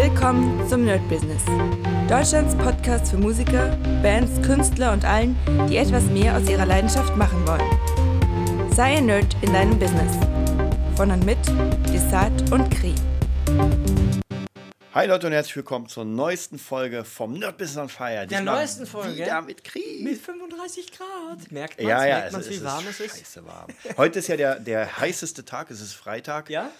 Willkommen zum Nerd Business. Deutschlands Podcast für Musiker, Bands, Künstler und allen, die etwas mehr aus ihrer Leidenschaft machen wollen. Sei ein Nerd in deinem Business. Von und mit Desart und Kri. Hi Leute und herzlich willkommen zur neuesten Folge vom Nerd Business on Fire. Der neuesten Folge? Wieder mit Kri. Mit 35 Grad. Merkt man ja, ja, merkt man's, es, wie es warm ist es ist? scheiße warm. Heute ist ja der, der heißeste Tag, es ist Freitag. Ja?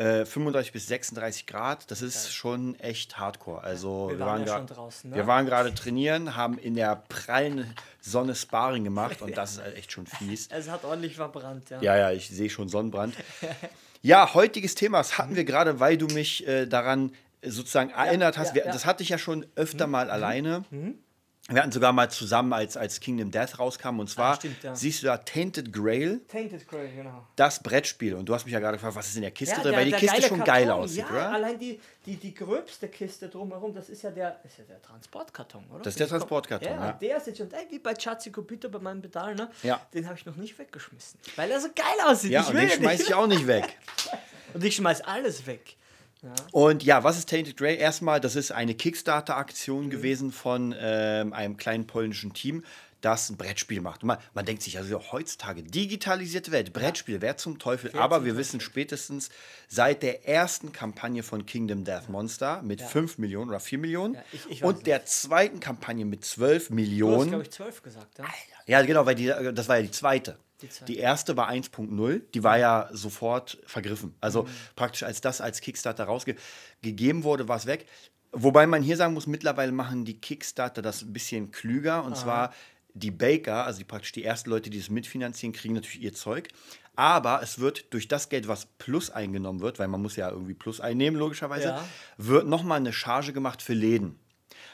Äh, 35 bis 36 Grad, das ist schon echt hardcore. Also Wir waren ja draußen, ne? Wir waren gerade trainieren, haben in der prallen Sonne Sparring gemacht und das ist halt echt schon fies. Es hat ordentlich verbrannt, ja. Ja, ja, ich sehe schon Sonnenbrand. Ja, heutiges Thema, das hatten wir gerade, weil du mich äh, daran äh, sozusagen erinnert hast. ja, wir, ja. Mhm. Das hatte ich ja schon öfter mal alleine. Wir hatten sogar mal zusammen, als, als Kingdom Death rauskam. Und zwar stimmt, ja. siehst du da Tainted Grail, Tainted Grey, genau. das Brettspiel. Und du hast mich ja gerade gefragt, was ist in der Kiste Ja, drin, weil die Kiste schon geil Karton. aussieht, ja, oder? allein die, die, die gröbste Kiste drumherum, das ist ja der, ist ja der Transportkarton, oder? Das ist der Transportkarton, ja. ja. Der ist jetzt schon, ey, wie bei Chatzi Kopito bei meinem Pedal, ne? Ja. Den habe ich noch nicht weggeschmissen, weil er so geil aussieht. Ja, ich und den schmeiß ich auch nicht weg. Und ich schmeiß alles weg. Und ja, was ist Tainted Grey? Erstmal, das ist eine Mhm. Kickstarter-Aktion gewesen von ähm, einem kleinen polnischen Team, das ein Brettspiel macht. Man, man denkt sich, also heutzutage digitalisierte Welt, Brettspiel, wer zum Teufel? Aber zum wir wissen spätestens seit der ersten Kampagne von Kingdom Death Monster mit 5 Millionen oder 4 Millionen Ja, ich- ich und der zweiten Kampagne mit 12 Du hast, Millionen. glaube ich, zwölf gesagt, ja? Ja, genau, weil die, das war ja die zweite. Die. Die erste war 1.0, die war ja sofort vergriffen. Also praktisch als das als Kickstarter rausgegeben wurde, war es weg. Wobei man hier sagen muss, mittlerweile machen die Kickstarter das ein bisschen klüger. Und zwar die Baker, also die, praktisch die ersten Leute, die es mitfinanzieren, kriegen natürlich ihr Zeug. Aber es wird durch das Geld, was plus eingenommen wird, weil man muss ja irgendwie plus einnehmen, logischerweise, Ja. wird nochmal eine Charge gemacht für Läden.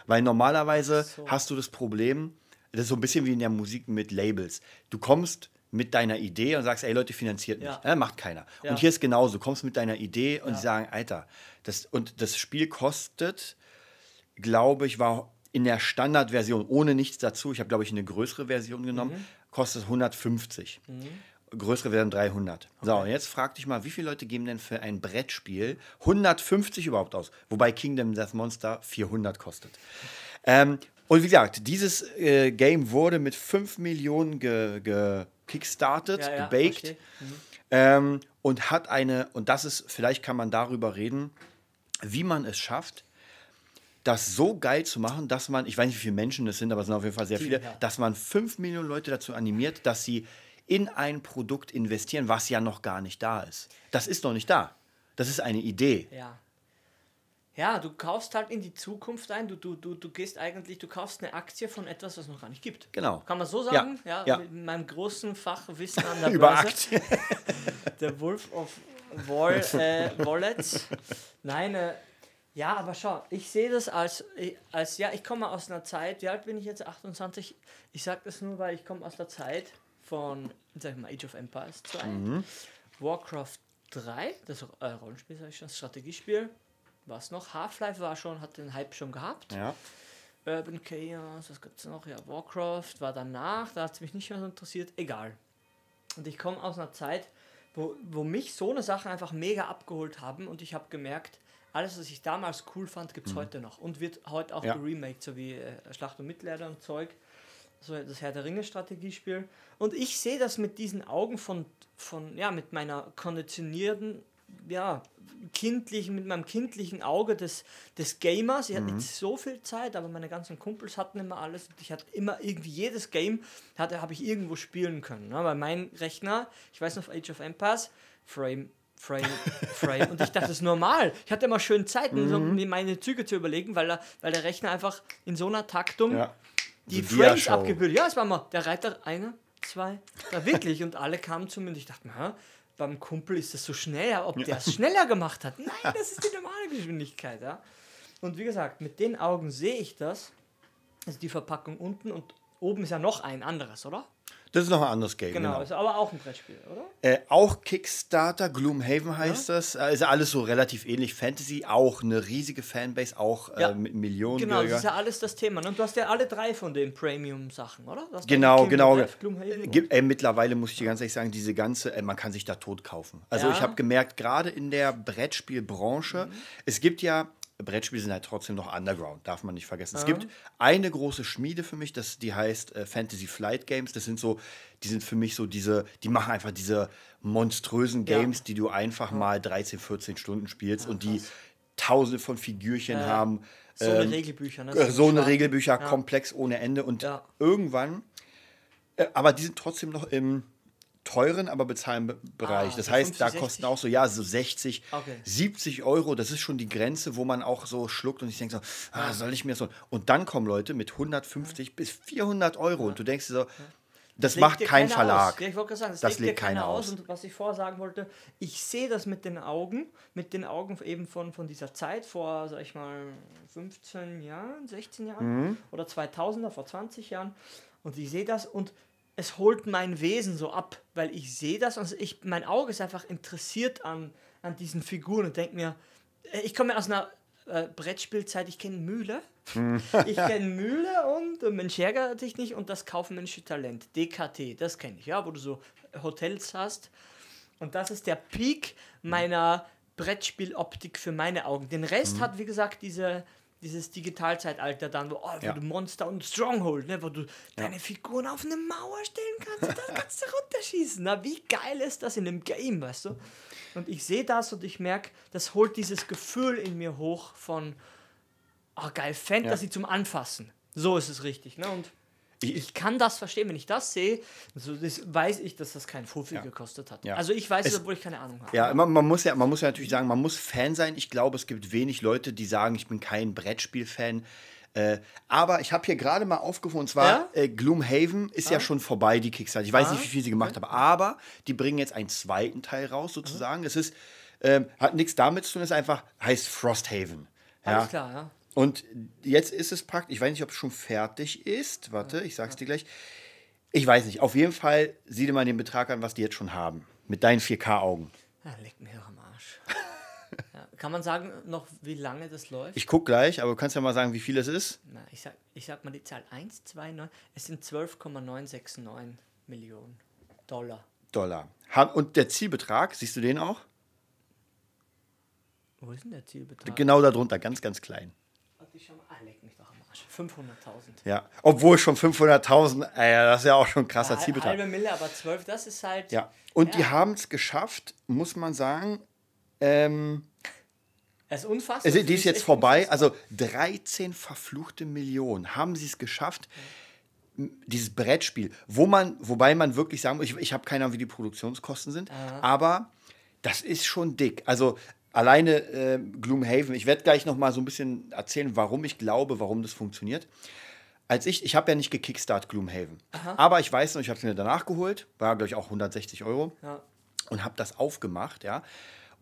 Weil normalerweise hast du das Problem, das ist so ein bisschen wie in der Musik mit Labels. Du kommst mit deiner Idee und sagst, ey Leute, finanziert mich. Ja. Ja, macht keiner. Ja. Und hier ist genauso. Du kommst mit deiner Idee und die sagen, Alter, das, und das Spiel kostet, glaube ich, war in der Standardversion ohne nichts dazu, ich habe, glaube ich, eine größere Version genommen, Mhm. kostet 150. Größere werden 300. So, und jetzt frag dich mal, wie viele Leute geben denn für ein Brettspiel 150 überhaupt aus? Wobei Kingdom Death Monster 400 kostet. Ähm, und wie gesagt, dieses äh, Game wurde mit 5 Millionen ge, ge kickstartet, Ja, gebaked verstehe. ähm, und hat eine, und das ist, vielleicht kann man darüber reden, wie man es schafft, das so geil zu machen, dass man, ich weiß nicht, wie viele Menschen es sind, aber es sind auf jeden Fall sehr viele, ja. dass man 5 Millionen Leute dazu animiert, dass sie in ein Produkt investieren, was ja noch gar nicht da ist. Das ist noch nicht da. Das ist eine Idee. Ja. Ja, du kaufst halt in die Zukunft ein. Du, du, du, du gehst eigentlich, du kaufst eine Aktie von etwas, was noch gar nicht gibt. Genau. Kann man so Ja, sagen? Ja, ja. mit meinem großen Fachwissen an der Über Börse. Aktien. Der Wolf of Wall äh, Wallets. Nein, äh, ja, aber schau, ich sehe das als, äh, als, ja, ich komme aus einer Zeit, wie alt bin ich jetzt? 28? Ich sage das nur, weil ich komme aus der Zeit von, sag ich mal, Age of Empires 2, Mhm. Warcraft 3, das äh, Rollenspiel, sag ich schon, das Strategiespiel. Was noch? Half-Life war schon, hat den Hype schon gehabt. Ja. Urban Chaos, was gibt's noch? Ja, Warcraft war danach, da hat es mich nicht mehr so interessiert. Egal. Und ich komme aus einer Zeit, wo, wo mich so eine Sachen einfach mega abgeholt haben und ich habe gemerkt, alles, was ich damals cool fand, gibt es heute noch und wird heute auch Ja. geremaked, so wie äh, Schlacht und Mittelalter und Zeug. So das Herr der Ringe Strategiespiel. Und ich sehe das mit diesen Augen von, von, ja, mit meiner konditionierten, ja, kindlichen, mit meinem kindlichen Auge des, des Gamers. Ich hatte nicht so viel Zeit, aber meine ganzen Kumpels hatten immer alles. Und ich hatte immer irgendwie jedes Game, hatte, habe ich irgendwo spielen können. Ne? Weil mein Rechner, ich weiß noch, Age of Empires, Frame, Frame, Frame. Und ich dachte, das ist normal. Ich hatte immer schön Zeit, mir so mir meine Züge zu überlegen, weil, er, weil der Rechner einfach in so einer Taktung ja. die So Frames abgebildet. Ja, es war mal der Reiter, einer, zwei, da wirklich. Und alle kamen zu mir und ich dachte, hä, beim Kumpel ist das so schnell, ob der es schneller gemacht hat. Nein, das ist die normale Geschwindigkeit. Ja. Und wie gesagt, mit den Augen sehe ich das. Also die Verpackung unten und oben ist ja noch ein anderes, oder? Das ist noch ein anderes Game. Genau, Genau. ist aber auch ein Brettspiel, oder? Äh, auch Kickstarter, Gloomhaven heißt das. Äh, ist alles so relativ ähnlich. Fantasy, auch eine riesige Fanbase, auch Ja. äh, mit Millionen Genau, das ist ja alles das Thema. ne? Und du hast ja alle drei von den Premium-Sachen, oder? Genau, genau. Gibt, äh, mittlerweile muss ich dir ganz ehrlich sagen, diese ganze, äh, man kann sich da tot kaufen. Also Ja. ich habe gemerkt, gerade in der Brettspielbranche, Mhm. es gibt ja Brettspiele sind halt trotzdem noch Underground, darf man nicht vergessen. Es gibt eine große Schmiede für mich, das, die heißt äh, Fantasy Flight Games. Das sind so, die sind für mich so diese, die machen einfach diese monströsen Ja. Games, die du einfach mal 13, 14 Stunden spielst und die tausende von Figürchen haben. So eine ähm, Regelbücher, ne? äh, so eine Schwarz. Regelbücher, Ja. komplex ohne Ende. Und Ja. irgendwann, äh, aber die sind trotzdem noch im teuren, aber bezahlbaren Bereich. Ah, das heißt, 50, da 60? kosten auch so, ja, so 60, Okay. 70 Euro. Das ist schon die Grenze, wo man auch so schluckt und ich denke so, ah, soll ich mir so. Und dann kommen Leute mit 150 bis 400 Euro und du denkst dir so, das legt macht kein Verlag. Ja, ich wollte sagen, das, Das legt, legt keiner aus. Und was ich vorher sagen wollte, ich sehe das mit den Augen, mit den Augen eben von, von dieser Zeit vor, sag ich mal, 15 Jahren, 16 Jahren Mhm. oder 2000er, vor 20 Jahren. Und ich sehe das und es holt mein Wesen so ab, weil ich sehe das und ich, mein Auge ist einfach interessiert an, an diesen Figuren und denke mir, äh, ich komme aus einer äh, Brettspielzeit, ich kenne Mühle. ich kenne Mühle und äh, Mensch ärgert dich nicht und das kaufmännische Talent, DKT, das kenne ich, ja, wo du so Hotels hast. Und das ist der Peak meiner Brettspieloptik für meine Augen. Den Rest hat, wie gesagt, diese, dieses Digitalzeitalter dann, wo, oh, wo Ja. du Monster und Stronghold, ne, wo du deine Figuren auf eine Mauer stellen kannst und dann kannst du runterschießen. Na, wie geil ist das in einem Game, weißt du? Und ich sehe das und ich merke, das holt dieses Gefühl in mir hoch von, oh geil, Fantasy zum Anfassen. So ist es richtig, ne? Und ich kann das verstehen, wenn ich das sehe, so das weiß ich, dass das kein Fuffi gekostet hat. Ja. Also ich weiß es, Es- obwohl ich keine Ahnung habe. Ja, man, man, muss ja, man muss ja natürlich sagen, man muss Fan sein. Ich glaube, es gibt wenig Leute, die sagen, ich bin kein Brettspiel-Fan. Äh, aber ich habe hier gerade mal aufgefunden, und zwar Ja? äh, Gloomhaven ist ja schon vorbei, die Kickstarter. Ich weiß Ah, nicht, wie viel sie gemacht haben, aber die bringen jetzt einen zweiten Teil raus, sozusagen. Es ist, ähm, hat nichts damit zu tun, es ist einfach, heißt Frosthaven. Ja. Alles klar, ja. Und jetzt ist es praktisch, ich weiß nicht, ob es schon fertig ist. Warte, ich sag's dir gleich. Ich weiß nicht. Auf jeden Fall sieh dir mal den Betrag an, was die jetzt schon haben. Mit deinen 4K-Augen. ja leck mir am Arsch. ja. Kann man sagen, noch wie lange das läuft? Ich guck gleich, aber du kannst ja mal sagen, wie viel es ist. Na, ich, sag, ich sag mal die Zahl 1, 2, 9. Es sind 12,969 Millionen Dollar. Dollar. Und der Zielbetrag, siehst du den auch? Wo ist denn der Zielbetrag? Genau darunter, ganz, ganz klein. Schau mal. Ah, leck mich doch am Arsch. 500.000. Ja. Obwohl schon 500.000, äh, das ist ja auch schon ein krasser Ja, Zielbetrag. halbe Mille, aber 12, das ist halt. Ja. Und die Ja. haben es geschafft, muss man sagen. Ähm, Es ist unfassbar. Also, die ist jetzt vorbei. unfassbar. Also 13 verfluchte Millionen haben sie es geschafft. m- Dieses Brettspiel, wo man, wobei man wirklich sagen muss, ich, ich habe keine Ahnung, wie die Produktionskosten sind, aber das ist schon dick. Also alleine äh, Gloomhaven, ich werde gleich noch mal so ein bisschen erzählen, warum ich glaube, warum das funktioniert. Als ich, ich habe ja nicht gekickstart Gloomhaven, aber ich weiß noch, ich habe es mir danach geholt, war glaube ich auch 160 Euro Ja. und habe das aufgemacht, ja.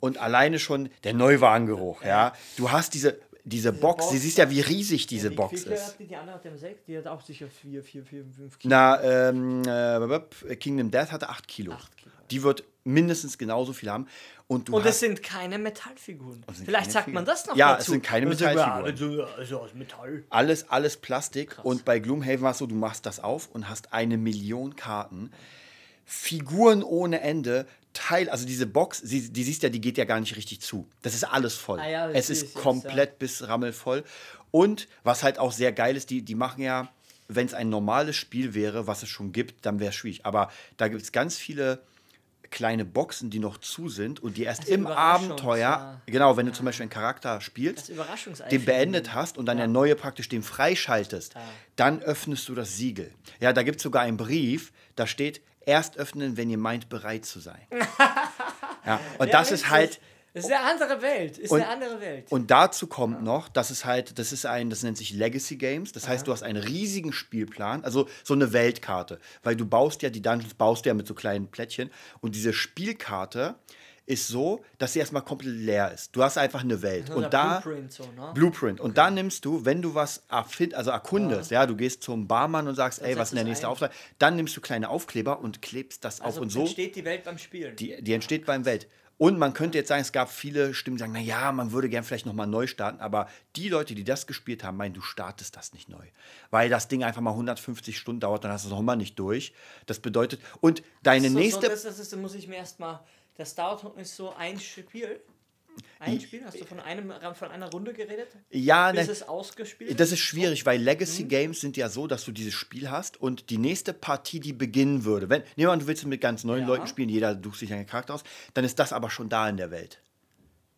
Und alleine schon der Neuwagengeruch, ja. Du hast diese, diese Box, Box, sie siehst ja, wie riesig diese die, Box viel ist. Die, die andere hat dem sechs, die hat auch sicher 4, 4, 4, 5 Kilo. Na, ähm, äh, Kingdom Death hatte 8 Kilo. Acht Kilo. Die wird mindestens genauso viel haben. Und du Und es sind keine Metallfiguren. Vielleicht sagt Figuren. man das noch Ja, dazu. es sind keine wir, Metallfiguren. Also, also aus Metall. alles, alles Plastik. Und bei Gloomhaven war es so, du machst das auf und hast eine Million Karten. Figuren ohne Ende. Teil, also diese Box, sie, die siehst ja, die geht ja gar nicht richtig zu. Das ist alles voll. Ah ja, es ist komplett bis rammelvoll. Und was halt auch sehr geil ist, die, die machen ja, wenn es ein normales Spiel wäre, was es schon gibt, dann wäre es schwierig. Aber da gibt es ganz viele kleine Boxen, die noch zu sind und die erst Also im Abenteuer, ja. genau, wenn du zum Beispiel einen Charakter spielst, den beendet hast und dann der neue praktisch den freischaltest, dann öffnest du das Siegel. Ja, da gibt es sogar einen Brief, da steht, erst öffnen, wenn ihr meint, bereit zu sein. ja, und das ist halt, Das ist eine andere Welt. Ist Und- eine andere Welt. und dazu kommt noch, das ist halt, das ist ein, das nennt sich Legacy Games. Das heißt, du hast einen riesigen Spielplan, also so eine Weltkarte, weil du baust ja die Dungeons, baust ja mit so kleinen Plättchen und diese Spielkarte ist so, dass sie erstmal komplett leer ist. Du hast einfach eine Welt So und da Blueprint so, ne? Blueprint und da nimmst du, wenn du was erfind, also erkundest, ja. du gehst zum Barmann und sagst, ey, was ist denn der es nächste. Auftrag, dann nimmst du kleine Aufkleber und klebst das also auf und so. entsteht die Welt beim Spielen. Die, die entsteht beim Welt. Und man könnte jetzt sagen, es gab viele Stimmen, die sagen, naja, man würde gern vielleicht nochmal neu starten. Aber die Leute, die das gespielt haben, meinen, du startest das nicht neu. Weil das Ding einfach mal 150 Stunden dauert, dann hast du es nochmal nicht durch. Das bedeutet, und deine so, nächste. So, das, das ist, da muss ich mir erstmal. Das dauert ist so ein Spiel. Ein Spiel? Hast du von, einem, von einer Runde geredet? Ja, Bis ne, es ausgespielt das ist schwierig, weil Legacy Mhm. Games sind ja so, dass du dieses Spiel hast und die nächste Partie, die beginnen würde, wenn, nehmen wir an, du willst mit ganz neuen Ja. Leuten spielen, jeder sucht sich einen Charakter aus, dann ist das aber schon da in der Welt.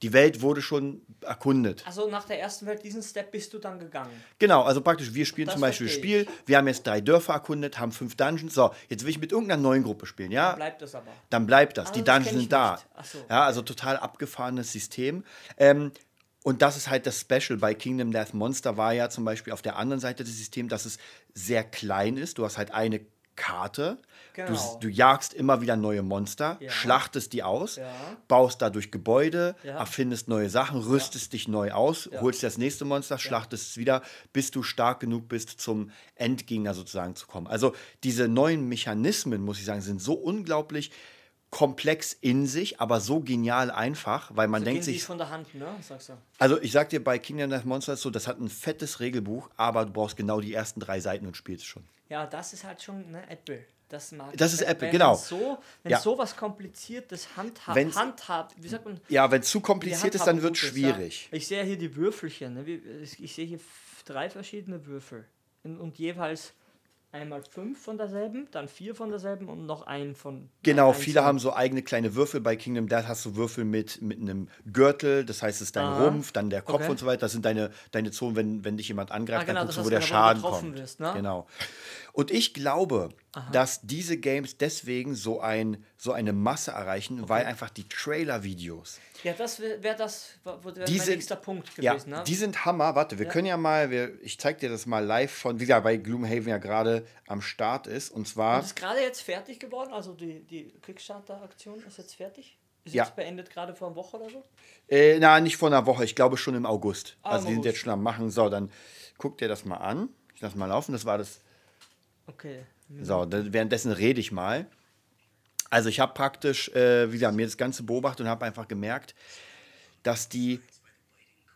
Die Welt wurde schon erkundet. Also nach der ersten Welt, diesen Step bist du dann gegangen. Genau, also praktisch, wir spielen Das zum Beispiel verstehe Spiel, wir haben jetzt drei Dörfer erkundet, haben fünf Dungeons. So, jetzt will ich mit irgendeiner neuen Gruppe spielen, ja? Bleibt das aber. dann bleibt das. Ah, die das Dungeons sind da. so. Ja, also total abgefahrenes System. Ähm, und das ist halt das Special. Bei Kingdom Death Monster war ja zum Beispiel auf der anderen Seite des Systems, dass es sehr klein ist. Du hast halt eine Karte. Genau. Du, du jagst immer wieder neue Monster, Ja. schlachtest die aus, Ja. baust dadurch Gebäude, Ja. erfindest neue Sachen, rüstest dich neu aus, holst das nächste Monster, schlachtest es wieder, bis du stark genug bist, zum Endgegner sozusagen zu kommen. Also diese neuen Mechanismen, muss ich sagen, sind so unglaublich komplex in sich, aber so genial einfach, weil man So denkt sich, von der Hand, ne? Sagst du. also ich sag dir, bei Kingdom Death Monster ist so, das hat ein fettes Regelbuch, aber du brauchst genau die ersten drei Seiten und spielst schon. Ja, das ist halt schon ne, Apple. Das, mag Das ist ich. Apple, Wenn genau. So, wenn Ja. sowas kompliziertes handhabt, wie sagt man? Ja, wenn es zu kompliziert ist, dann wird ist, schwierig. Ja. Ich sehe hier die Würfelchen. Ne? Ich sehe hier drei verschiedene Würfel. Und jeweils einmal fünf von derselben, dann vier von derselben und noch einen von. Genau, einen viele haben so eigene kleine Würfel. Bei Kingdom Death hast du Würfel mit, mit einem Gürtel, das heißt, es ist dein Aha. Rumpf, dann der Kopf Okay. und so weiter. Das sind deine, deine Zonen, wenn, wenn dich jemand angreift, Ah, genau, dann guckst du, wo der genau, Schaden kommt. wirst, ne? Genau. Und ich glaube, dass diese Games deswegen so, ein, so eine Masse erreichen, weil einfach die Trailer-Videos, Ja, das wäre wär das wär Die mein sind- nächster Punkt ja, gewesen. ne? die sind Hammer. Warte, wir können ja mal, wir, ich zeig dir das mal live von, wie gesagt, weil Gloomhaven ja gerade am Start ist. Und zwar, Und ist gerade jetzt fertig geworden? Also die, die Kickstarter-Aktion ist jetzt fertig? Ist Ja. jetzt beendet gerade vor einer Woche oder so? äh, na, nicht vor einer Woche, ich glaube schon im August. Ah, also im die sind jetzt schon am Machen. So, dann guck dir das mal an. Ich lass mal laufen. Das war das Okay. So, währenddessen rede ich mal. Also ich habe praktisch, äh, wie gesagt, mir das Ganze beobachtet und habe einfach gemerkt, dass die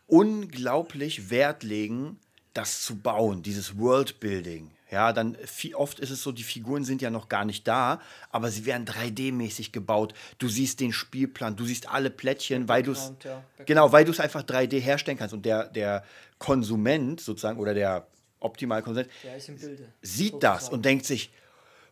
unglaublich Wert legen, das zu bauen, dieses Worldbuilding. Ja, dann viel, oft ist es so, die Figuren sind ja noch gar nicht da, aber sie werden 3D-mäßig gebaut. Du siehst den Spielplan, du siehst alle Plättchen, weil du es ja, genau, weil du es einfach 3D herstellen kannst und der der Konsument sozusagen oder der Optimalkonsument Der ist im Bilde. sieht das sozusagen. und denkt sich,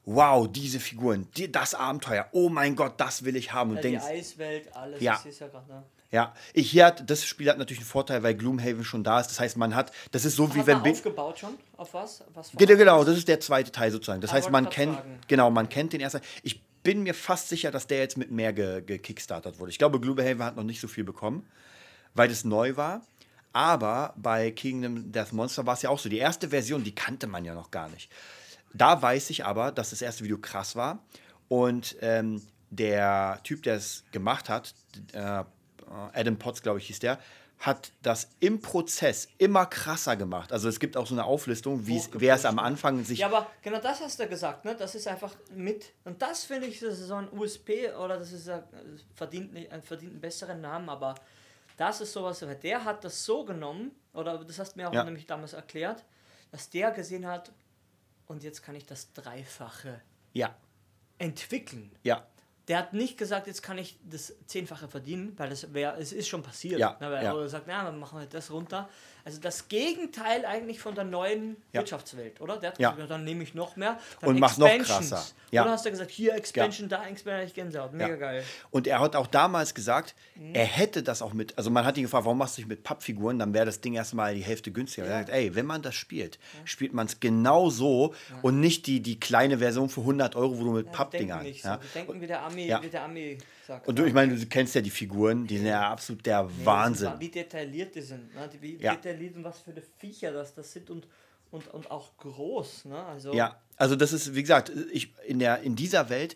wow, diese Figuren, die, das Abenteuer, oh mein Gott, das will ich haben. Und Ja, die denkt, Eiswelt, alles. Ja. Das ist ja gerade. Ne? ja, ich, hier hat, das Spiel hat natürlich einen Vorteil, weil Gloomhaven schon da ist. Das heißt, man hat, das ist so wie Hat wenn. er Bin- aufgebaut schon? Auf was? was Genau, genau, das ist der zweite Teil sozusagen. Das Ah, heißt, man grad kennt, sagen. genau, man kennt den ersten. Ich bin mir fast sicher, dass der jetzt mit mehr ge- gekickstartet wurde. Ich glaube, Gloomhaven hat noch nicht so viel bekommen, weil es neu war. Aber bei Kingdom Death Monster war es ja auch so. Die erste Version, die kannte man ja noch gar nicht. Da weiß ich aber, dass das erste Video krass war. Und ähm, der Typ, der es gemacht hat, äh, Adam Potts, glaube ich, hieß der, hat das im Prozess immer krasser gemacht. Also es gibt auch so eine Auflistung, wie wer es am Anfang sich Ja, aber genau das hast du gesagt, ne? Das ist einfach mit. Und das finde ich, das ist so ein USP oder das ist ein, verdient, ein verdient einen besseren Namen, aber das ist sowas, weil der hat das so genommen, oder das hast du mir auch Ja. nämlich damals erklärt, dass der gesehen hat, und jetzt kann ich das Dreifache Ja, entwickeln. ja, Der hat nicht gesagt, jetzt kann ich das Zehnfache verdienen, weil das wäre, es ist schon passiert. Ja, ne, weil ja. er sagt, na, dann machen wir das runter. Also das Gegenteil eigentlich von der neuen Ja. Wirtschaftswelt, oder? Der hat Ja. gesagt, dann nehme ich noch mehr. Dann Und mach's noch krasser. Ja. Oder hast du gesagt, hier Expansion, da Expansion, ich Gänsehaut. Mega Ja. geil. Und er hat auch damals gesagt, Mhm. er hätte das auch mit, also man hat ihn gefragt, warum machst du nicht mit Pappfiguren, dann wäre das Ding erstmal die Hälfte günstiger. Er hat gesagt, ey, wenn man das spielt, spielt man es genau so und nicht die, die kleine Version für 100 Euro, wo du mit Ja, Pappdingern. denken nicht ja. so. Denken, wie der Ami, Ja. wie der Ami sagt. Und du, ich meine, du kennst ja die Figuren, die sind ja absolut der Wahnsinn. Wie detailliert die sind. Ne? Wie Ja. detailliert und was für eine Viecher das, das sind und, und, und auch groß. Ne? Also, Ja, also das ist, wie gesagt, ich, in, der, in dieser Welt,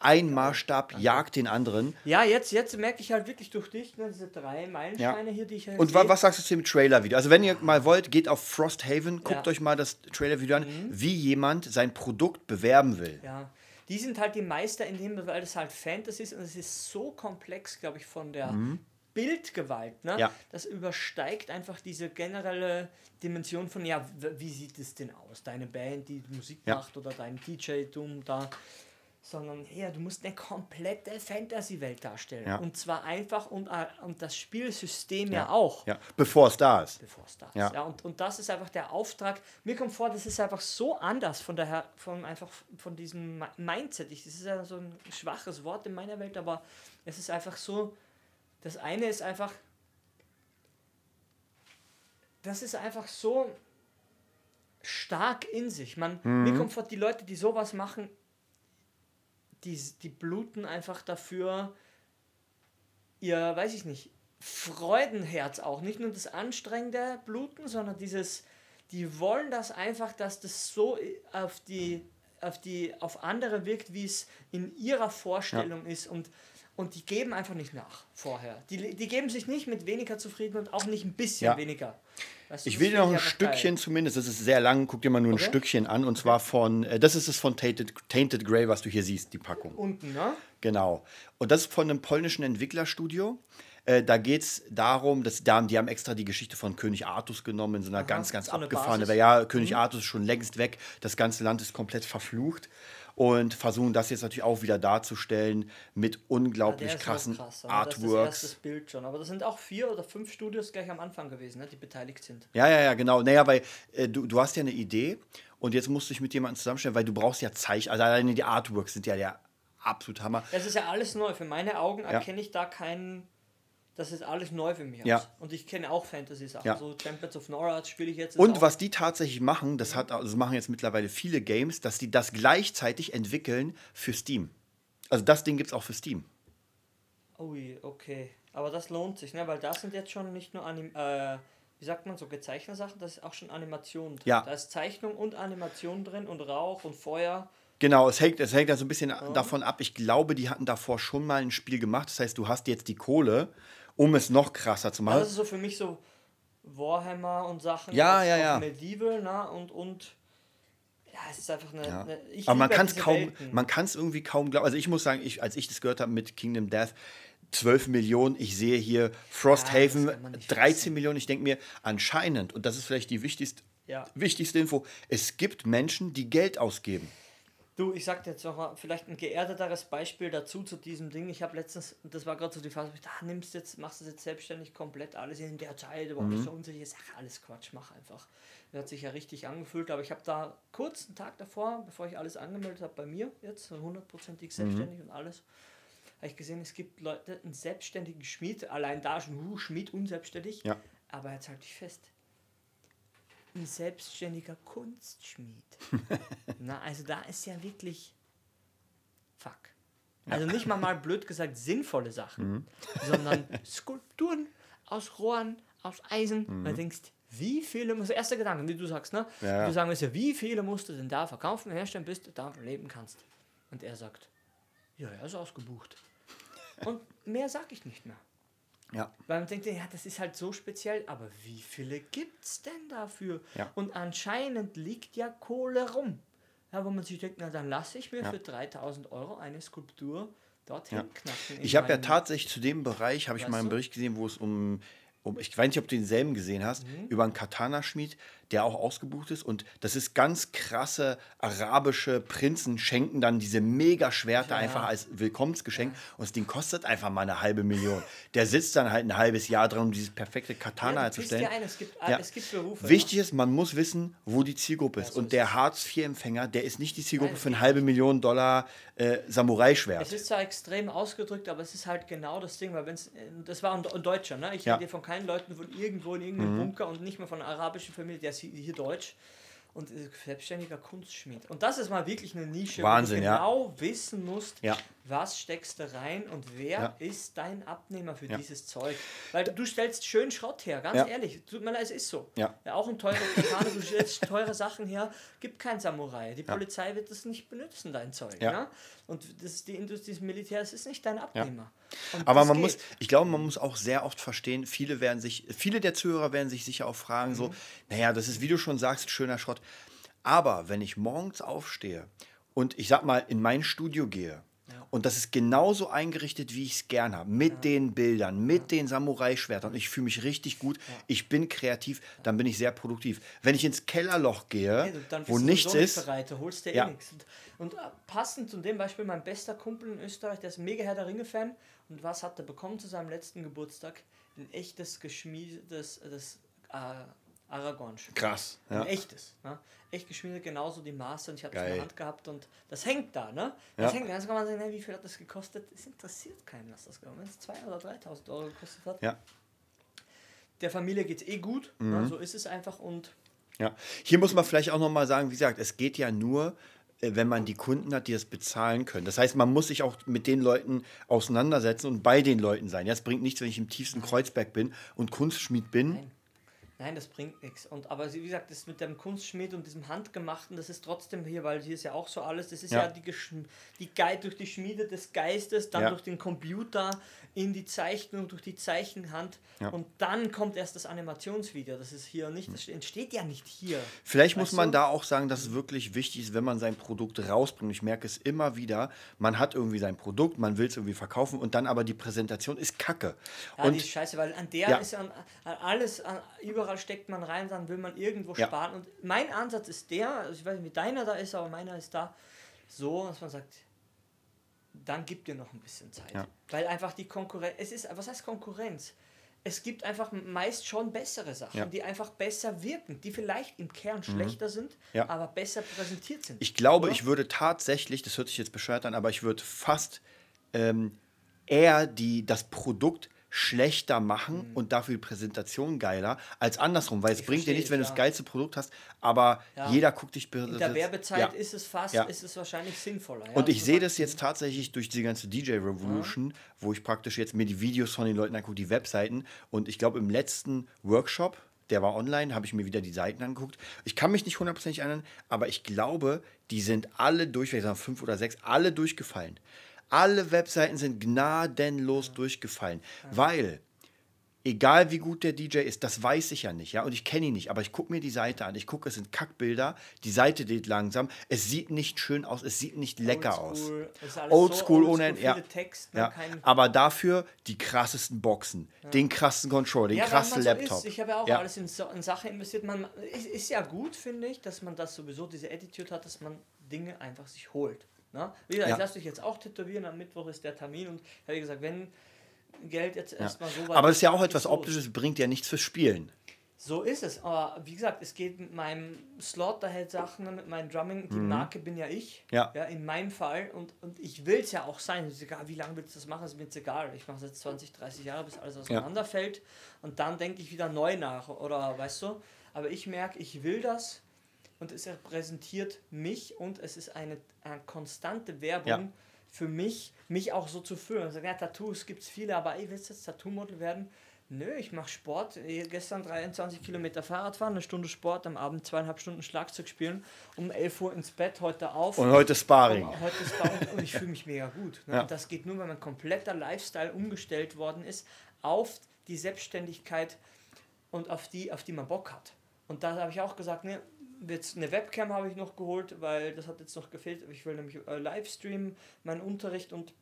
ein Maßstab jagt den anderen. Ja, jetzt, jetzt merke ich halt wirklich durch dich, ne, diese drei Meilensteine hier, die ich halt Und wa was sagst du zu dem Trailer-Video? Also, wenn ihr mal wollt, geht auf Frosthaven, guckt Ja. Mhm. euch mal das Trailer-Video an, wie jemand sein Produkt bewerben will. Ja, die sind halt die Meister in dem, weil das halt Fantasy ist und es ist so komplex, glaube ich, von der Bildgewalt. Ne? Ja. Das übersteigt einfach diese generelle Dimension von, ja, wie sieht es denn aus? Deine Band, die Musik Ja. macht oder dein DJ-Tum da. Sondern ja, du musst eine komplette Fantasy-Welt darstellen. Ja. Und zwar einfach und, äh, und das Spielsystem ja, Ja. auch Ja, bevor es da ist. bevor es da ist. Ja. Und, und das ist einfach der Auftrag. Mir kommt vor, das ist einfach so anders von daher, von einfach von diesem Mi- Mindset. Ich, das ist ja so ein schwaches Wort in meiner Welt, aber es ist einfach so. Das eine ist einfach. Das ist einfach so stark in sich. Man, Mir kommt vor, die Leute, die sowas machen, die, die bluten einfach dafür, ihr, weiß ich nicht, Freudenherz auch. Nicht nur das anstrengende Bluten, sondern dieses, die wollen das einfach, dass das so auf die, auf die, auf andere wirkt, wie es in ihrer Vorstellung ist und und die geben einfach nicht nach vorher. Die, die geben sich nicht mit weniger zufrieden und auch nicht ein bisschen Ja. weniger. Weißt du, Ich will dir noch ein Stückchen geil. zumindest, das ist sehr lang, guck dir mal nur ein Okay. Stückchen an und zwar von, äh, das ist es von Tainted, Tainted Grey, was du hier siehst, die Packung. Unten, ne? Genau. Und das ist von einem polnischen Entwicklerstudio. Äh, da geht es darum, dass da, die haben extra die Geschichte von König Artus genommen, in so einer ganz, ganz so eine abgefahrene. Basis. Weil ja, König Artus ist schon längst weg, das ganze Land ist komplett verflucht. Und versuchen das jetzt natürlich auch wieder darzustellen mit unglaublich ist krassen krass, aber Das ist das Artworks. Bild schon. Aber das sind auch vier oder fünf Studios gleich am Anfang gewesen, ne, die beteiligt sind. Ja, ja, ja, genau. Naja, weil äh, du, du hast ja eine Idee und jetzt musst du dich mit jemandem zusammenstellen, weil du brauchst ja Zeichen. Also alleine die Artworks sind ja der absolut Hammer. Das ist ja alles neu. Für meine Augen erkenne ich da keinen. Das ist alles neu für mich. Ja. aus. Und ich kenne auch Fantasy-Sachen. Ja. So Templates of Nora spiele ich jetzt. Und was die tatsächlich machen, das hat, also das machen jetzt mittlerweile viele Games, dass die das gleichzeitig entwickeln für Steam. Also das Ding gibt es auch für Steam. Ui, okay. Aber das lohnt sich, ne? Weil da sind jetzt schon nicht nur Anim äh, wie sagt man, so gezeichnete Sachen, das ist auch schon Animation drin. Ja. Da ist Zeichnung und Animation drin und Rauch und Feuer. Genau, es hängt, es hängt ja so ein bisschen davon ab. Ich glaube, die hatten davor schon mal ein Spiel gemacht. Das heißt, du hast jetzt die Kohle, um es noch krasser zu machen. Das ist so für mich so Warhammer und Sachen. Ja, ja, ja. Medieval, ne? Und, und ja, es ist einfach eine. Ja. eine Aber man kann es kaum, Welten. man kann es irgendwie kaum glauben. Also ich muss sagen, ich, als ich das gehört habe mit Kingdom Death, 12 Millionen, ich sehe hier Frosthaven, Ja, das kann man nicht 13 fassen. Millionen. Ich denke mir, anscheinend, und das ist vielleicht die wichtigste, Ja. wichtigste Info, es gibt Menschen, die Geld ausgeben. Du, ich sag dir jetzt noch mal vielleicht ein geerdeteres Beispiel dazu zu diesem Ding. Ich habe letztens, das war gerade so die Phase, ich dachte, nimmst jetzt, machst du jetzt selbstständig komplett alles in der Zeit, aber Mhm. so unsicher ist, ach, alles Quatsch, mach einfach. Das hat sich ja richtig angefühlt, aber ich habe da kurz einen Tag davor, bevor ich alles angemeldet habe bei mir, jetzt hundertprozentig Mhm. selbstständig und alles, habe ich gesehen, es gibt Leute, einen selbstständigen Schmied, allein da schon, uh, Schmied unselbstständig, Ja. aber jetzt halte ich fest, ein selbstständiger Kunstschmied. Na, also da ist ja wirklich fuck. Also nicht mal mal blöd gesagt sinnvolle Sachen, Mhm. sondern Skulpturen aus Rohren, aus Eisen. Mhm. Und du denkst, wie viele muss erster Gedanke, wie du sagst, ne? Ja. Du sagen wirst ja, wie viele musst du denn da verkaufen, herstellen, bis du davon leben kannst. Und er sagt, ja, er ist ausgebucht. Und mehr sag ich nicht mehr. Ja. Weil man denkt, ja, das ist halt so speziell, aber wie viele gibt's denn dafür? Ja. Und anscheinend liegt ja Kohle rum. Ja, wo man sich denkt, na dann lasse ich mir Ja. für 3000 Euro eine Skulptur dorthin Ja. knacken. Ich habe ja tatsächlich zu dem Bereich, habe ich mal einen? Bericht gesehen, wo es um, um, ich weiß nicht, ob du denselben gesehen hast, Mhm. über einen Katana-Schmied, der auch ausgebucht ist. Und das ist ganz krasse arabische Prinzen schenken dann diese Mega-Schwerter Ja. einfach als Willkommensgeschenk. Und das Ding kostet einfach mal eine halbe Million. Der sitzt dann halt ein halbes Jahr dran, um dieses perfekte Katana ja, herzustellen. ja ein, es gibt, Ja. es gibt Berufe. Wichtig ist, man muss wissen, wo die Zielgruppe ist. so und ist der Hartz-IV-Empfänger, der ist nicht die Zielgruppe Nein, für eine halbe Million Dollar äh, Ne? Samurai-Schwert. Es ist zwar extrem ausgedrückt, aber es ist halt genau das Ding, weil wenn es, das war ein, ein Deutscher, ne? Ich rede von keinen Leuten von irgendwo in irgendeinem Bunker und nicht mehr von einer arabischen Familie, der ist hier, deutsch und ist selbstständiger Kunstschmied. Und das ist mal wirklich eine Nische, Wahnsinn, wo du ja. genau wissen musst, Ja. Was steckst du rein und wer Ja. ist dein Abnehmer für Ja. dieses Zeug. Weil du stellst schön Schrott her, ganz Ja. ehrlich. Tut mir leid, es ist so. Ja. auch ein teurer Katana, du stellst teure Sachen her, gibt kein Samurai. Die Polizei wird das nicht benutzen, dein Zeug. Ja. Ne? Und das ist die Industrie, das Militär, das ist nicht dein Abnehmer. Aber man geht. muss, ich glaube, man muss auch sehr oft verstehen, viele werden sich, viele der Zuhörer werden sich sicher auch fragen, Mhm. so, naja, das ist, wie du schon sagst, schöner Schrott. Aber wenn ich morgens aufstehe und ich sag mal in mein Studio gehe Und das ist genauso eingerichtet, wie ich es gern habe. Mit den Bildern, mit den Samurai-Schwertern. Und ich fühle mich richtig gut. Ich bin kreativ, dann bin ich sehr produktiv. Wenn ich ins Kellerloch gehe, bist wo nichts nicht ist, Bereit, du holst dir Ja. eh nichts. Und, und äh, passend zu dem Beispiel, mein bester Kumpel in Österreich, der ist mega Herr der Ringe-Fan. Und was hat er bekommen zu seinem letzten Geburtstag? Ein echtes geschmiedetes das, äh, Aragorn. krass. Ja. Ein echtes. Ne? Echt geschmiedet, genauso die Maße. Und ich habe es in der Hand gehabt und das hängt da. Ne? Das Ja. hängt da. Jetzt kann man sagen, wie viel hat das gekostet? Es interessiert keinen, was das gekostet hat. Wenn es 2.000 oder 3.000 Euro gekostet hat. Ja. Der Familie geht es eh gut. Mhm. Ne? So ist es einfach. Und Ja, hier muss man vielleicht auch nochmal sagen, wie gesagt, es geht ja nur, äh, wenn man die Kunden hat, die das bezahlen können. Das heißt, man muss sich auch mit den Leuten auseinandersetzen und bei den Leuten sein. Ja, es bringt nichts, wenn ich im tiefsten Kreuzberg bin und Kunstschmied bin. Nein. Nein, das bringt nichts. Und aber wie gesagt, das mit dem Kunstschmied und diesem Handgemachten, das ist trotzdem hier, weil hier ist ja auch so alles, das ist ja, Ja. die, Geschm- die Gei durch die Schmiede des Geistes, dann Ja. durch den Computer in die Zeichnung, durch die Zeichenhand Ja. und dann kommt erst das Animationsvideo. Das ist hier nicht, das entsteht ja nicht hier. Vielleicht muss man du? da auch sagen, dass es wirklich wichtig ist, wenn man sein Produkt rausbringt. Ich merke es immer wieder, man hat irgendwie sein Produkt, man will es irgendwie verkaufen und dann aber die Präsentation ist kacke. Ja, und die ist scheiße, weil an der ist an, an alles, an, überall steckt man rein, dann will man irgendwo Ja. sparen. Und mein Ansatz ist der, also ich weiß nicht, wie deiner da ist, aber meiner ist da so, dass man sagt, dann gib dir noch ein bisschen Zeit. Ja. Weil einfach die Konkurrenz, es ist, was heißt Konkurrenz? Es gibt einfach meist schon bessere Sachen, Ja. die einfach besser wirken, die vielleicht im Kern schlechter sind, Mhm. Ja. aber besser präsentiert sind. Ich glaube, Oder? ich würde tatsächlich, das hört sich jetzt bescheuert an, aber ich würde fast ähm, eher die, das Produkt schlechter machen und dafür die Präsentation geiler, als andersrum, weil es Mhm. Ich bringt dir nichts, es, wenn du ja. das geilste Produkt hast, aber Ja. jeder guckt dich In der Werbezeit Ja. ist es fast, ist es wahrscheinlich sinnvoller. Und ich sehe das jetzt tatsächlich durch die ganze DJ Revolution, wo ich praktisch jetzt mir die Videos von den Leuten angucke, die Webseiten. Und ich glaube, im letzten Workshop, der war online, habe ich mir wieder die Seiten angeguckt. Ich kann mich nicht hundertprozentig erinnern, aber ich glaube, die sind alle durch, vielleicht sagen fünf oder sechs, alle durchgefallen. Alle Webseiten sind gnadenlos durchgefallen, weil egal wie gut der DJ ist, das weiß ich ja nicht, ja, und ich kenne ihn nicht, aber ich gucke mir die Seite an, ich gucke, es sind Kackbilder, die Seite geht langsam, es sieht nicht schön aus, es sieht nicht lecker aus. Oldschool, alles Oldschool so ohne Ende, ja. Text, ja. Aber dafür die krassesten Boxen, den krassen Controller, den Ja, krassen so Laptop. Ist. Ich habe ja auch Ja. alles in, so, in Sachen investiert. Man ist, ist ja gut, finde ich, dass man das sowieso, diese Attitude hat, dass man Dinge einfach sich holt. Ne? Wie gesagt, Ja. ich lasse dich jetzt auch tätowieren, am Mittwoch ist der Termin und habe gesagt, wenn Geld jetzt Ja. erstmal so weit Aber es ist ja auch etwas. Optisches, bringt ja nichts fürs Spielen. So ist es. Aber wie gesagt, es geht mit meinem Slaughterhead-Sachen, mit meinem Drumming. Die Marke bin ja ich. Mhm. Ja. in meinem Fall. Und, und ich will es ja auch sein. Es ist egal, wie lange willst du das machen, ist mir jetzt egal. Ich mache es jetzt 20, 30 Jahre, bis alles auseinanderfällt. Und dann denke ich wieder neu nach. Oder weißt du? Aber ich merke, ich will das. Und es repräsentiert mich und es ist eine, eine konstante Werbung Ja. für mich, mich auch so zu fühlen. Also, ja, Tattoos gibt es viele, aber ey, willst du jetzt Tattoo-Model werden? Nö, ich mache Sport. Gestern 23 Kilometer Fahrrad fahren, eine Stunde Sport, am Abend zweieinhalb Stunden Schlagzeug spielen, um 11 Uhr ins Bett, heute auf. Und heute Sparring. Und heute bei- und ich fühle mich mega gut. Ne? Ja. Und das geht nur, wenn mein kompletter Lifestyle umgestellt worden ist auf die Selbstständigkeit und auf die, auf die man Bock hat. Und da habe ich auch gesagt, ne, jetzt eine Webcam habe ich noch geholt, weil das hat jetzt noch gefehlt. Ich will nämlich äh, Livestreamen, meinen Unterricht und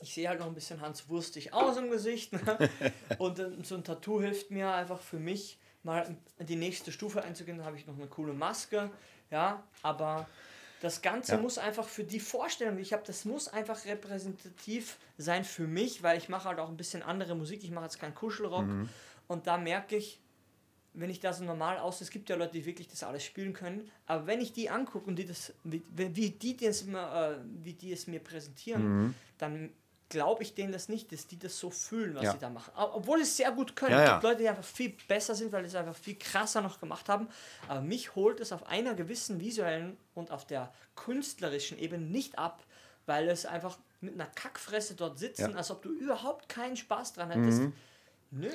ich sehe halt noch ein bisschen Hans Wurstig aus im Gesicht. Ne? Und äh, so ein Tattoo hilft mir einfach für mich, mal in die nächste Stufe einzugehen. Da habe ich noch eine coole Maske. Ja, aber das Ganze Ja. muss einfach für die Vorstellung, die ich habe, das muss einfach repräsentativ sein für mich, weil ich mache halt auch ein bisschen andere Musik. Ich mache jetzt keinen Kuschelrock. Und da merke ich, wenn ich da so normal aus, es gibt ja Leute, die wirklich das alles spielen können, aber wenn ich die angucke und die das, wie, wie, die das mir, äh, wie die es mir präsentieren, dann glaube ich denen das nicht, dass die das so fühlen, was Ja. sie da machen. Ob- Obwohl sie es sehr gut können. Ja, es gibt Leute, die einfach viel besser sind, weil sie es einfach viel krasser noch gemacht haben. Aber mich holt es auf einer gewissen visuellen und auf der künstlerischen Ebene nicht ab, weil es einfach mit einer Kackfresse dort sitzen. Mhm. als ob du überhaupt keinen Spaß dran hättest. Nö.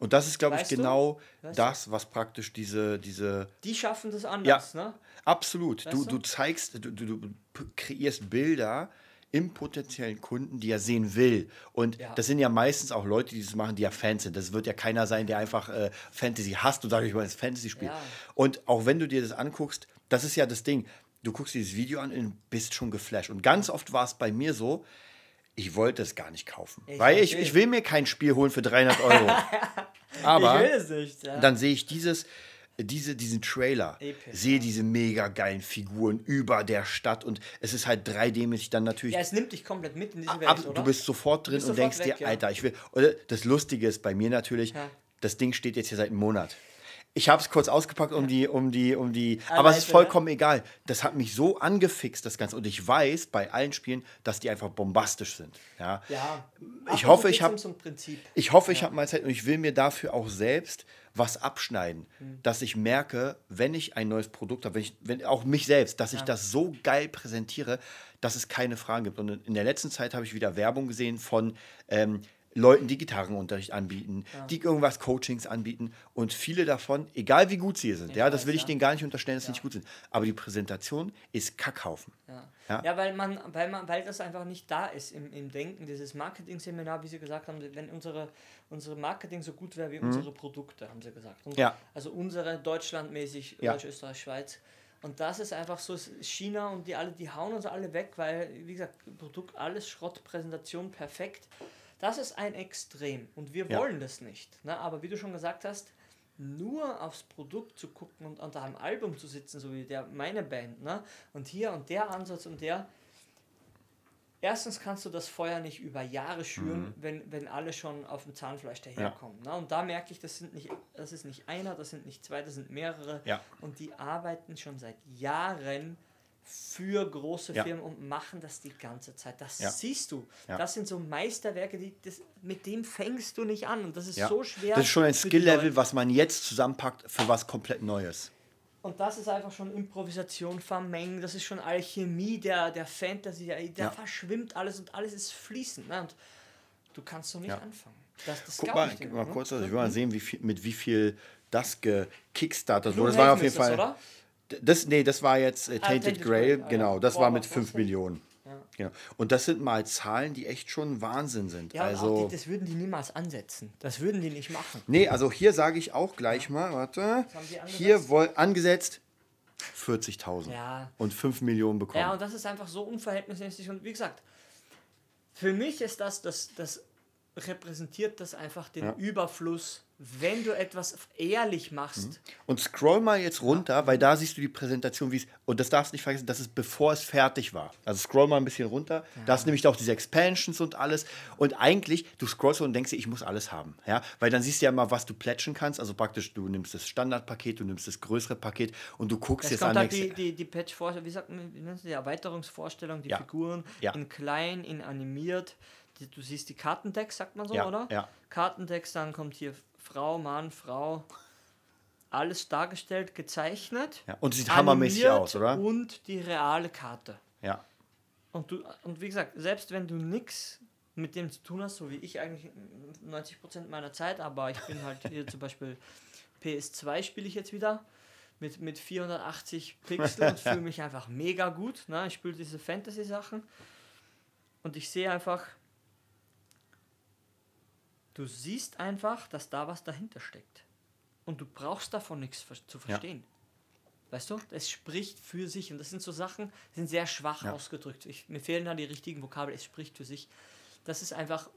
Und das ist, glaube ich, Weißt genau Weißt das, was praktisch diese, diese Die schaffen das anders, ne? Absolut. Du, Weißt du du? zeigst, du, du, du kreierst Bilder im potenziellen Kunden, die er sehen will. Und Ja. das sind ja meistens auch Leute, die das machen, die ja Fans sind. Das wird ja keiner sein, der einfach äh, Fantasy hasst und sagt, ich will jetzt Fantasy spielen. Ja. Und auch wenn du dir das anguckst, das ist ja das Ding. Du guckst dir das Video an und bist schon geflasht. Und ganz oft war es bei mir so, ich wollte es gar nicht kaufen. Ich weil ich, ich will mir kein Spiel holen für 300 Euro. Aber ich will es nicht. Ja. dann sehe ich dieses, diese, diesen Trailer, Episch, sehe diese mega geilen Figuren über der Stadt und es ist halt 3D-mäßig dann natürlich. ja, es nimmt dich komplett mit in diese Welt, ab, du bist sofort drin bist und sofort denkst weg, dir, ja. Alter, ich will. Oder das Lustige ist bei mir natürlich, das Ding steht jetzt hier seit einem Monat. Ich habe es kurz ausgepackt um die, um die, um die. Ah, aber es ist vollkommen egal. Das hat mich so angefixt, das Ganze. Und ich weiß bei allen Spielen, dass die einfach bombastisch sind. Ja. ja. Ich hoffe, ich hab- um so ein Prinzip. Ich hoffe, ich habe mal Zeit und ich will mir dafür auch selbst was abschneiden, Mhm. dass ich merke, wenn ich ein neues Produkt habe, wenn ich, wenn auch mich selbst, dass ich das so geil präsentiere, dass es keine Fragen gibt. Und in der letzten Zeit habe ich wieder Werbung gesehen von ähm, Leuten, die Gitarrenunterricht anbieten, die irgendwas Coachings anbieten und viele davon, egal wie gut sie sind, ja, das weiß, will ich ja. denen gar nicht unterstellen, dass sie nicht gut sind, aber die Präsentation ist Kackhaufen. Ja. Ja. Ja. weil man, weil man, weil das einfach nicht da ist im, im Denken, dieses Marketing-Seminar, wie Sie gesagt haben, wenn unsere, unsere Marketing so gut wäre wie unsere Produkte, haben sie gesagt. Und Mhm. Ja. Also unsere deutschlandmäßig, Ja. Deutsch, Österreich, Schweiz. Und das ist einfach so, China und die alle, die hauen uns alle weg, weil, wie gesagt, Produkt, alles Schrott, Präsentation perfekt. Das ist ein Extrem und wir Ja. wollen das nicht. Ne? Aber wie du schon gesagt hast, nur aufs Produkt zu gucken und unter einem Album zu sitzen, so wie der meine Band, ne? Und hier und der Ansatz und der. Erstens kannst du das Feuer nicht über Jahre schüren, Mhm. wenn, wenn alle schon auf dem Zahnfleisch daherkommen. Ne? Und da merke ich, das sind nicht, das ist nicht einer, das sind nicht zwei, das sind mehrere. Ja. Und die arbeiten schon seit Jahren für große Ja. Firmen und machen das die ganze Zeit. Das Ja. siehst du. Ja. Das sind so Meisterwerke, die, das, mit dem fängst du nicht an. Und das ist so schwer. Das ist schon ein Skill-Level, was man jetzt zusammenpackt für was komplett Neues. Und das ist einfach schon Improvisation vermengen, das ist schon Alchemie der, der Fantasy, der, der verschwimmt alles und alles ist fließend. Ne? Und du kannst so nicht anfangen. Das, das Guck mal, ich mal ne? kurz, also ich will mal sehen, wie viel, mit wie viel das gekickstartet wurde. Das war auf jeden das, Fall. oder? Das, nee, das war jetzt äh, Ah, Tainted, Tainted Grail, Grail, ah, genau. ja. Das Boah, war mit was 5 kostet? Millionen. Ja. Genau. Und das sind mal Zahlen, die echt schon Wahnsinn sind. Ja, also, die, das würden die niemals ansetzen. Das würden die nicht machen. nee, also hier sage ich auch gleich mal, warte. Hier woll, angesetzt 40.000 Ja. und 5 Millionen bekommen. Ja, und das ist einfach so unverhältnismäßig. Und wie gesagt, für mich ist das, das, das repräsentiert das einfach den Ja. Überfluss, wenn du etwas ehrlich machst. Mhm. Und scroll mal jetzt runter, weil da siehst du die Präsentation, wie es. Und das darfst du nicht vergessen, das ist bevor es fertig war. Also scroll mal ein bisschen runter. Da hast du nämlich auch diese Expansions und alles. Und eigentlich, du scrollst und denkst dir, ich muss alles haben. Ja? Weil dann siehst du ja mal, was du plätschen kannst. Also praktisch, du nimmst das Standardpaket, du nimmst das größere Paket und du guckst Es jetzt kommt an. halt die, die, die Patch-Vorstellung, wie sagt man, wie die Erweiterungsvorstellung, die Ja. Figuren Ja. in klein, in animiert. Die, du siehst die Kartendecks, sagt man so, Ja, oder? ja. Kartendecks, dann kommt hier Frau, Mann, Frau. Alles dargestellt, gezeichnet. ja. Und sieht hammermäßig aus, oder? Und die reale Karte. Ja. Und, du, und wie gesagt, selbst wenn du nichts mit dem zu tun hast, so wie ich eigentlich 90% meiner Zeit, aber ich bin halt hier zum Beispiel PS2 spiele ich jetzt wieder mit, mit 480 Pixel und fühle mich einfach mega gut. Ne? Ich spiele diese Fantasy-Sachen und ich sehe einfach, du siehst einfach, dass da was dahinter steckt. Und du brauchst davon nichts zu verstehen. Weißt du, es spricht für sich und das sind so Sachen, die sind sehr schwach Ja. ausgedrückt. Ich, mir fehlen da die richtigen Vokabeln, es spricht für sich. Das ist einfach,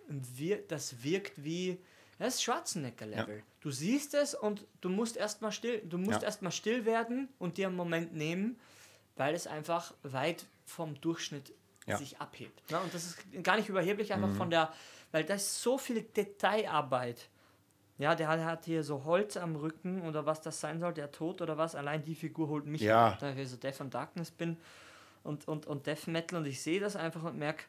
das wirkt wie, das ist Schwarzenegger-Level. Du siehst es und du musst erstmal still, du musst Ja. erstmal still werden und dir einen Moment nehmen, weil es einfach weit vom Durchschnitt Ja. Mhm. sich abhebt. Und das ist gar nicht überheblich, einfach von der, weil da ist so viel Detailarbeit. Ja, der hat, hat hier so Holz am Rücken oder was das sein soll, der Tod oder was. Allein die Figur holt mich, Ja. ab, da ich so Death and Darkness bin und, und, und Death Metal und ich sehe das einfach und merke,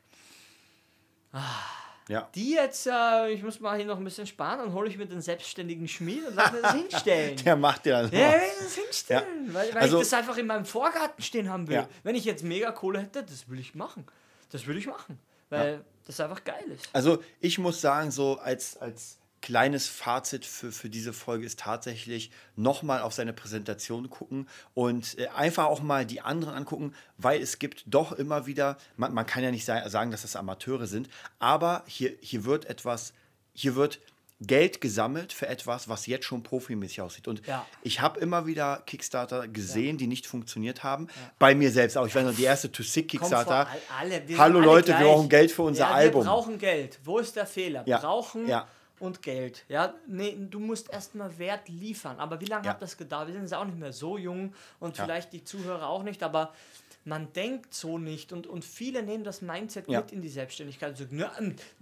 Ja. die jetzt, äh, ich muss mal hier noch ein bisschen sparen, dann hole ich mir den selbstständigen Schmied und lass mir das hinstellen. Der macht dir dann. Ja, das hinstellen, weil, weil Also- ich das einfach in meinem Vorgarten stehen haben will. Ja. Wenn ich jetzt mega Kohle hätte, das will ich machen. Das will ich machen, weil das einfach geil ist. Also ich muss sagen, so als, als kleines Fazit für, für diese Folge ist tatsächlich nochmal auf seine Präsentation gucken und äh, einfach auch mal die anderen angucken, weil es gibt doch immer wieder, man, man kann ja nicht sa- sagen, dass das Amateure sind, aber hier, hier wird etwas, hier wird Geld gesammelt für etwas, was jetzt schon profimäßig aussieht. Und Ja. ich habe immer wieder Kickstarter gesehen, die nicht funktioniert haben. Bei mir selbst auch. Ich weiß noch, die erste To Sick Kickstarter. alle, wir Hallo Leute, wir gleich. brauchen Geld für unser ja, Album. Wir brauchen Geld. Wo ist der Fehler? Ja, Brauchen ja. und Geld. Ja, nee, du musst erstmal Wert liefern. Aber wie lange Ja. hat das gedauert? Wir sind jetzt auch nicht mehr so jung und Ja. vielleicht die Zuhörer auch nicht, aber man denkt so nicht und, und viele nehmen das Mindset Ja. mit in die Selbstständigkeit und sagen, na,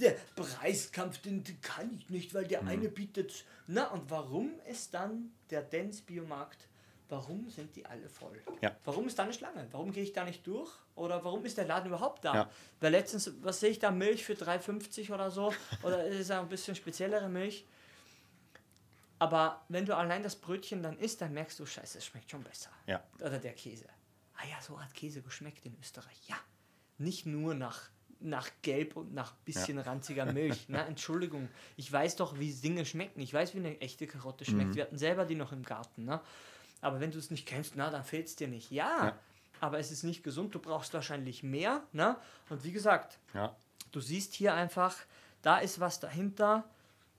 der Preiskampf, den, kann ich nicht, weil Mhm. der eine bietet. Na, und warum ist dann der Dance Biomarkt, warum sind die alle voll? Ja. Warum ist da eine Schlange? Warum gehe ich da nicht durch? Oder warum ist der Laden überhaupt da? Ja. Weil letztens, was sehe ich da, Milch für 3,50 oder so? Oder ist es ein bisschen speziellere Milch? Aber wenn du allein das Brötchen dann isst, dann merkst du, scheiße, es schmeckt schon besser. Ja. Oder der Käse. Ah ja, so hat Käse geschmeckt in Österreich. Ja. Nicht nur nach, nach Gelb und nach bisschen ranziger Milch. Na, Entschuldigung. Ich weiß doch, wie Dinge schmecken. Ich weiß, wie eine echte Karotte schmeckt. Wir hatten selber die noch im Garten. Ne? Aber wenn du es nicht kennst, na, dann fehlt es dir nicht. Ja, Ja. aber es ist nicht gesund. Du brauchst wahrscheinlich mehr. Ne? Und wie gesagt, Ja. Du siehst hier einfach, da ist was dahinter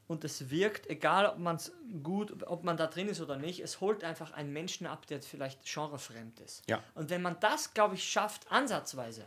und es wirkt, egal ob man es gut, ob man da drin ist oder nicht, es holt einfach einen Menschen ab, der vielleicht genrefremd ist. Ja. Und wenn man das, glaube ich, schafft, ansatzweise,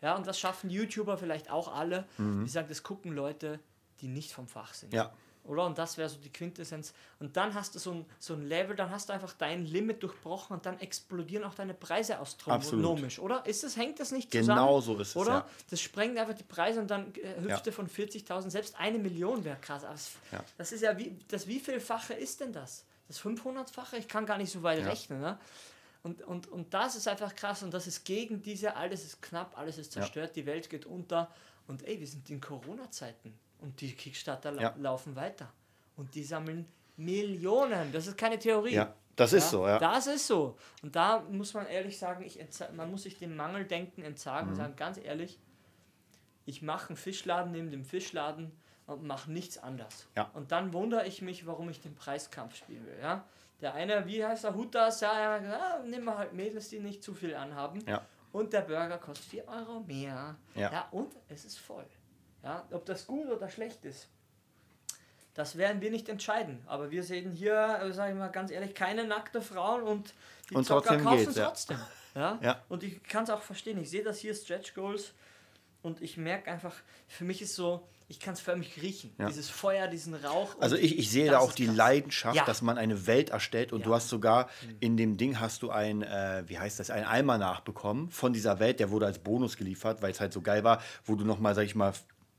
ja, und das schaffen YouTuber vielleicht auch alle, die sagen, das gucken Leute, die nicht vom Fach sind. Mhm. Ja. Oder? Und das wäre so die Quintessenz. Und dann hast du so ein, so ein Level, dann hast du einfach dein Limit durchbrochen und dann explodieren auch deine Preise astronomisch, oder? Ist das, hängt das nicht zusammen? Genau so ist es, Oder? ja. Das sprengt einfach die Preise und dann äh, hüpft Ja. von 40.000, selbst eine Million wäre krass. Das, Ja. das ist ja, wie, das wievielfache ist denn das? Das 500-fache? Ich kann gar nicht so weit rechnen. Ne? Und, und, und das ist einfach krass und das ist gegen diese, alles ist knapp, alles ist zerstört, die Welt geht unter. Und ey, wir sind in Corona-Zeiten und die Kickstarter Ja. laufen weiter. Und die sammeln Millionen. Das ist keine Theorie. Ja, das ist so, ja. Das ist so. Und da muss man ehrlich sagen, ich man muss sich dem Mangeldenken entsagen Mhm. und sagen, ganz ehrlich, ich mache einen Fischladen neben dem Fischladen und mache nichts anders. Ja. Und dann wundere ich mich, warum ich den Preiskampf spielen will. Ja? Der eine, wie heißt er, Hutas, ja, ja, ja nehmen wir halt Mädels, die nicht zu viel anhaben. Ja. Und der Burger kostet 4 Euro mehr. Ja. und es ist voll. Ja, ob das gut oder schlecht ist, das werden wir nicht entscheiden. Aber wir sehen hier, äh, sage ich mal ganz ehrlich, keine nackte Frauen und die Und Zocker trotzdem kaufen es ja. trotzdem. Ja? Ja. Und ich kann es auch verstehen. Ich sehe das hier Stretch Goals und ich merke einfach, für mich ist so, ich kann es förmlich riechen. Ja. Dieses Feuer, diesen Rauch. Also ich, ich sehe da auch die krass. Leidenschaft, Ja. dass man eine Welt erstellt und Ja. du hast sogar in dem Ding hast du ein, äh, wie heißt das, ein Eimer nachbekommen von dieser Welt, der wurde als Bonus geliefert, weil es halt so geil war, wo du nochmal, sag ich mal,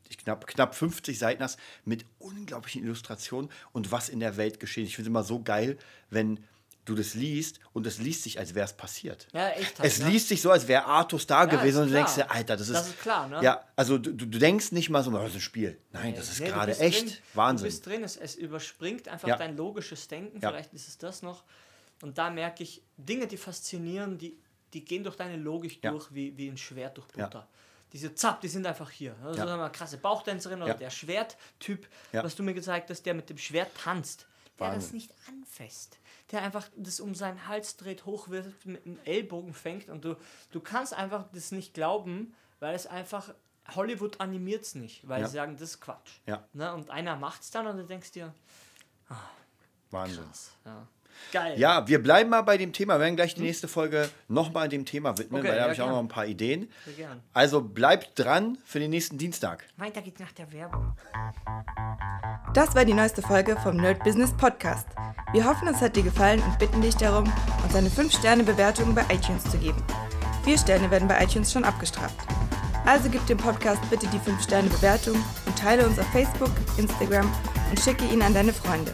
ich knapp, knapp 50 Seiten hast mit unglaublichen Illustrationen und was in der Welt geschieht. Ich finde es immer so geil, wenn du das liest und es liest sich, als wäre es passiert. Ja, echt. halt, Es ne? liest sich so, als wäre Artus da Ja, gewesen und du denkst dir, Alter, das ist. Das ist klar, ne? Ja, also du, du denkst nicht mal so, oh, das ist ein Spiel. Nein, das ist Nee, gerade echt drin, Wahnsinn. Du bist drin, es, es überspringt einfach Ja. dein logisches Denken, Ja. vielleicht ist es das noch. Und da merke ich, Dinge, die faszinieren, die, die gehen durch deine Logik durch wie, wie ein Schwert durch. Butter. Diese Zapp, die sind einfach hier. Also Ja. wir mal, krasse Bauchtänzerin oder Ja. der Schwerttyp, Ja. was du mir gezeigt hast, der mit dem Schwert tanzt, der das Wahnsinn. nicht anfasst. Der einfach das um seinen Hals dreht, hochwirft, mit dem Ellbogen fängt und du, du kannst einfach das nicht glauben, weil es einfach, Hollywood animiert es nicht, weil sie sagen, das ist Quatsch. Ja. Ne? Und einer macht es dann und du denkst dir, Wahnsinn. krass. Ja. Geil. Ja, wir bleiben mal bei dem Thema. Wir werden gleich die nächste Folge nochmal dem Thema widmen, Okay, weil da ja, habe ich auch gern. noch ein paar Ideen. Sehr gern. Also bleibt dran für den nächsten Dienstag. Weiter geht's nach der Werbung. Das war die neueste Folge vom Nerd Business Podcast. Wir hoffen, es hat dir gefallen und bitten dich darum, uns eine 5-Sterne-Bewertung bei iTunes zu geben. Vier Sterne werden bei iTunes schon abgestraft. Also gib dem Podcast bitte die 5-Sterne-Bewertung und teile uns auf Facebook, Instagram und schicke ihn an deine Freunde.